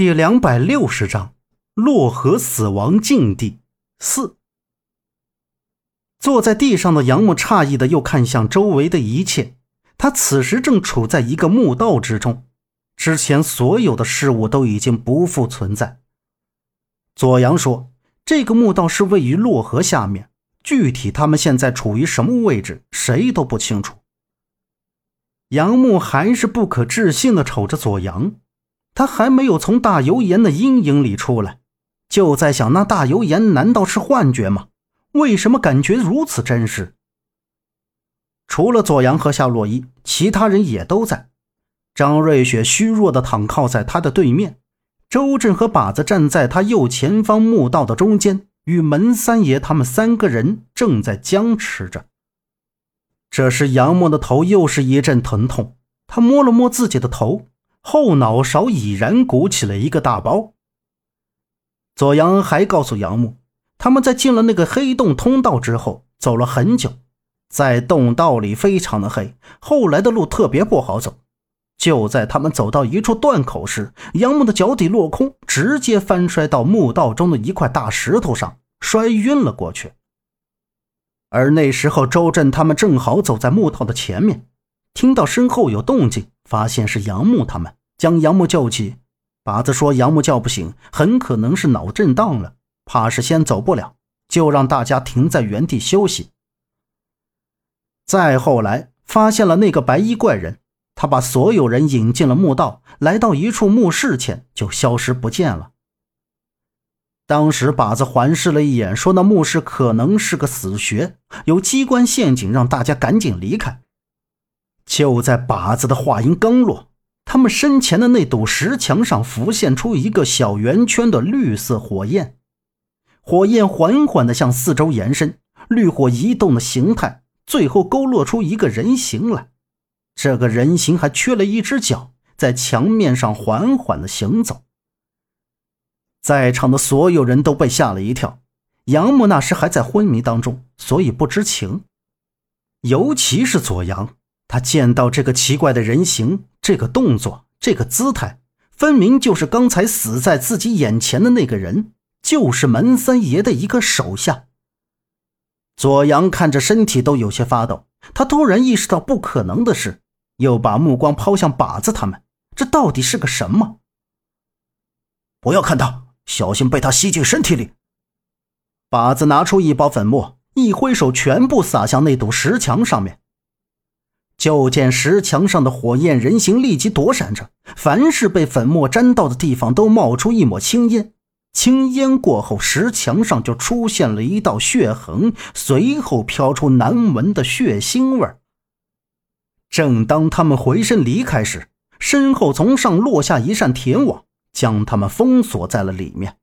第两百六十章，洛河死亡境地四。坐在地上的杨木诧异的又看向周围的一切，他此时正处在一个墓道之中，之前所有的事物都已经不复存在。左阳说：“这个墓道是位于洛河下面，具体他们现在处于什么位置，谁都不清楚。”杨木还是不可置信的瞅着左阳。他还没有从大油盐的阴影里出来，就在想：那大油盐难道是幻觉吗？为什么感觉如此真实？除了左阳和夏洛伊，其他人也都在。张瑞雪虚弱的躺靠在他的对面，周震和靶子站在他右前方墓道的中间，与门三爷他们三个人正在僵持着。这时，杨默的头又是一阵疼痛，他摸了摸自己的头。后脑勺已然鼓起了一个大包。左阳还告诉杨木，他们在进了那个黑洞通道之后，走了很久，在洞道里非常的黑，后来的路特别不好走。就在他们走到一处断口时，杨木的脚底落空，直接翻摔到墓道中的一块大石头上，摔晕了过去。而那时候，周震他们正好走在墓道的前面，听到身后有动静。发现是杨木他们将杨木救起，靶子说杨木叫不醒，很可能是脑震荡了，怕是先走不了，就让大家停在原地休息。再后来发现了那个白衣怪人，他把所有人引进了墓道，来到一处墓室前就消失不见了。当时靶子环视了一眼，说那墓室可能是个死穴，有机关陷阱，让大家赶紧离开。就在靶子的话音刚落，他们身前的那堵石墙上浮现出一个小圆圈的绿色火焰，火焰缓缓地向四周延伸，绿火移动的形态，最后勾勒出一个人形来。这个人形还缺了一只脚，在墙面上缓缓地行走。在场的所有人都被吓了一跳，杨木那时还在昏迷当中，所以不知情，尤其是左阳。他见到这个奇怪的人形，这个动作，这个姿态，分明就是刚才死在自己眼前的那个人，就是门三爷的一个手下。左阳看着身体都有些发抖，他突然意识到不可能的事，又把目光抛向靶子他们，这到底是个什么？不要看他，小心被他吸进身体里。靶子拿出一包粉末，一挥手，全部撒向那堵石墙上面。就见石墙上的火焰人形立即躲闪着，凡是被粉末沾到的地方都冒出一抹青烟。青烟过后，石墙上就出现了一道血痕，随后飘出难闻的血腥味正当他们回身离开时，身后从上落下一扇铁网，将他们封锁在了里面。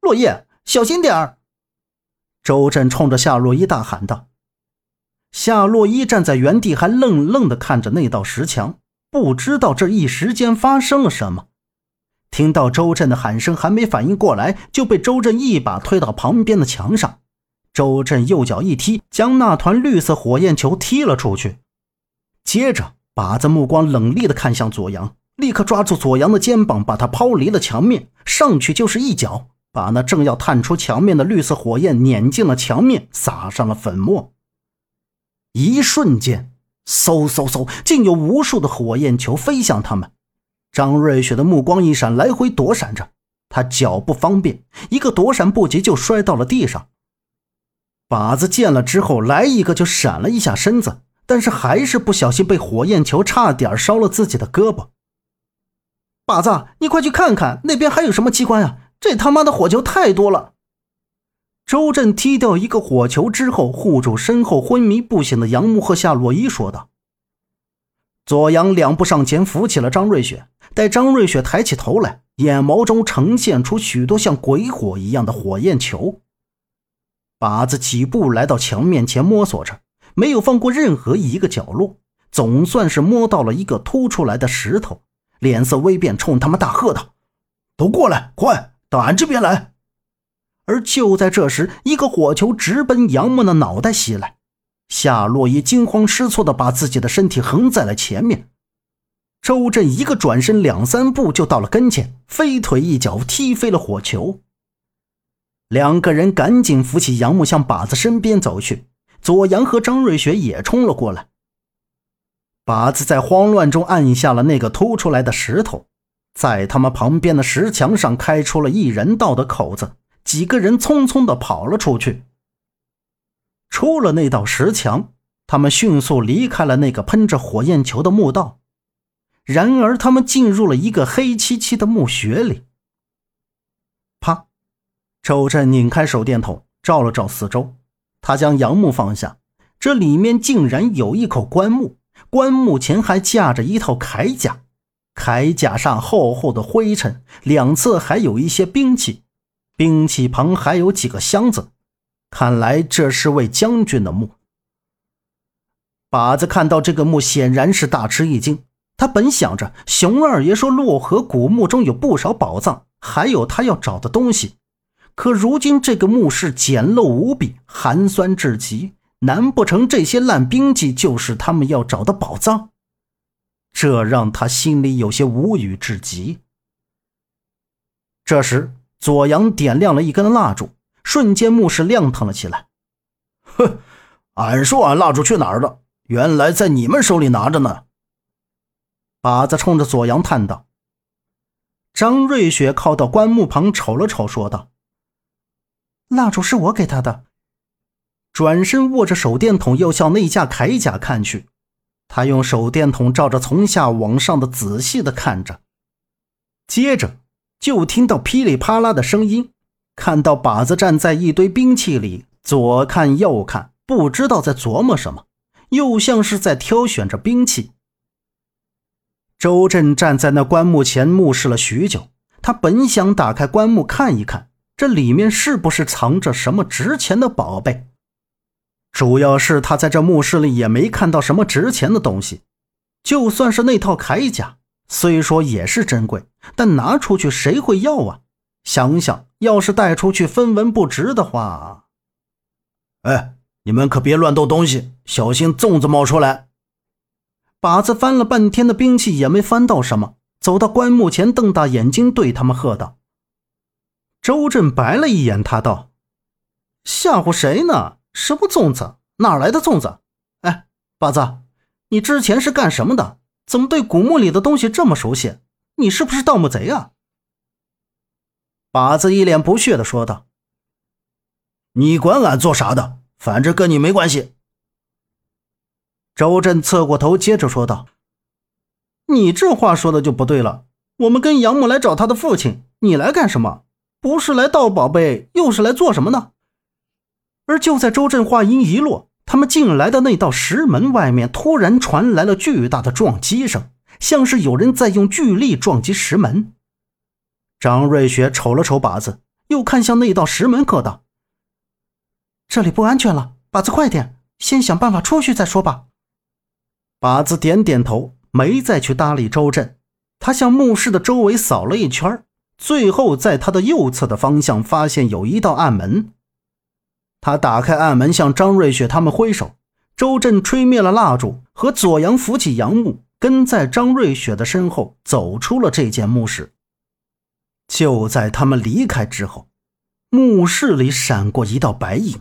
落叶，小心点儿！周震冲着夏洛伊大喊道。夏洛伊站在原地，还愣愣地看着那道石墙，不知道这一时间发生了什么。听到周震的喊声，还没反应过来，就被周震一把推到旁边的墙上。周震右脚一踢，将那团绿色火焰球踢了出去。接着，靶子目光冷厉地看向左阳，立刻抓住左阳的肩膀，把他抛离了墙面，上去就是一脚，把那正要探出墙面的绿色火焰碾进了墙面，撒上了粉末。一瞬间，嗖嗖嗖，竟有无数的火焰球飞向他们。张瑞雪的目光一闪，来回躲闪着。他脚不方便，一个躲闪不及就摔到了地上。靶子见了之后，来一个就闪了一下身子，但是还是不小心被火焰球差点烧了自己的胳膊。靶子，你快去看看那边还有什么机关啊！这他妈的火球太多了。周震踢掉一个火球之后，护住身后昏迷不醒的杨木和夏洛伊，说道：“左阳两步上前扶起了张瑞雪，待张瑞雪抬起头来，眼眸中呈现出许多像鬼火一样的火焰球。靶子几步来到墙面前摸索着，没有放过任何一个角落，总算是摸到了一个凸出来的石头，脸色微变，冲他们大喝道：‘都过来，快到俺这边来！’”而就在这时，一个火球直奔杨木的脑袋袭来，夏洛伊惊慌失措地把自己的身体横在了前面。周震一个转身，两三步就到了跟前，飞腿一脚踢飞了火球。两个人赶紧扶起杨木，向靶子身边走去。左阳和张瑞雪也冲了过来。靶子在慌乱中按下了那个凸出来的石头，在他们旁边的石墙上开出了一人道的口子，几个人匆匆的跑了出去。出了那道石墙，他们迅速离开了那个喷着火焰球的墓道。然而，他们进入了一个黑漆漆的墓穴里。啪！周震拧开手电筒，照了照四周。他将杨木放下，这里面竟然有一口棺木，棺木前还架着一套铠甲，铠甲上厚厚的灰尘，两侧还有一些兵器，兵器旁还有几个箱子，看来这是位将军的墓。靶子看到这个墓，显然是大吃一惊。他本想着熊二爷说洛河古墓中有不少宝藏，还有他要找的东西，可如今这个墓室简陋无比，寒酸至极，难不成这些烂兵器就是他们要找的宝藏？这让他心里有些无语至极。这时，左阳点亮了一根蜡烛，瞬间墓室亮堂了起来。哼，俺说俺蜡烛去哪儿了？原来在你们手里拿着呢。靶子冲着左阳叹道：“张瑞雪靠到棺木旁瞅了瞅，说道：‘蜡烛是我给他的。’转身握着手电筒，又向那架铠甲看去。他用手电筒照着从下往上的仔细的看着，接着就听到噼里啪啦的声音，看到靶子站在一堆兵器里，左看右看，不知道在琢磨什么，又像是在挑选着兵器。”周震站在那棺木前，目视了许久。他本想打开棺木看一看，这里面是不是藏着什么值钱的宝贝。主要是他在这墓室里也没看到什么值钱的东西。就算是那套铠甲，虽说也是珍贵，但拿出去谁会要啊？想想，要是带出去分文不值的话……哎，你们可别乱动东西，小心粽子冒出来。靶子翻了半天的兵器也没翻到什么，走到棺木前，瞪大眼睛对他们喝道：“周震白了一眼他，道：‘吓唬谁呢？什么粽子？哪来的粽子？哎，靶子，你之前是干什么的？怎么对古墓里的东西这么熟悉？你是不是盗墓贼啊？’”靶子一脸不屑的说道：“你管俺做啥的？反正跟你没关系。”周震侧过头，接着说道：“你这话说的就不对了。我们跟杨木来找他的父亲，你来干什么？不是来盗宝贝，又是来做什么呢？”而就在周震话音一落，他们进来的那道石门外面突然传来了巨大的撞击声，像是有人在用巨力撞击石门。张瑞雪瞅了瞅靶子，又看向那道石门，喝道：“这里不安全了，靶子，快点，先想办法出去再说吧。”靶子点点头，没再去搭理周震。他向墓室的周围扫了一圈，最后在他的右侧的方向发现有一道暗门。他打开暗门，向张瑞雪他们挥手。周震吹灭了蜡烛，和左阳扶起杨木，跟在张瑞雪的身后走出了这间墓室。就在他们离开之后，墓室里闪过一道白影，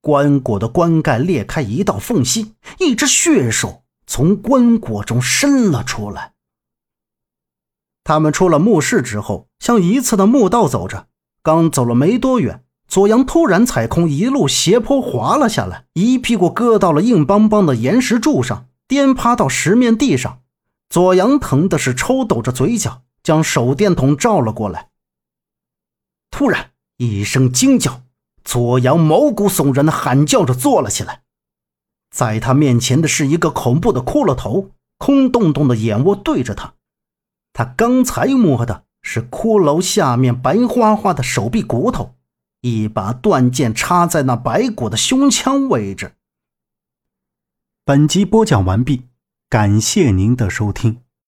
棺椁的棺盖裂开一道缝隙，一只血手。从棺椁中伸了出来。他们出了墓室之后，向一侧的墓道走着。刚走了没多远，左阳突然踩空，一路斜坡滑了下来，一屁股搁到了硬邦邦的岩石柱上，颠趴到石面地上。左阳疼的是抽抖着嘴角，将手电筒照了过来。突然一声惊叫，左阳毛骨悚然的喊叫着坐了起来。在他面前的是一个恐怖的骷髅头，空洞洞的眼窝对着他。他刚才摸的是骷髅下面白花花的手臂骨头，一把断剑插在那白骨的胸腔位置。本集播讲完毕，感谢您的收听。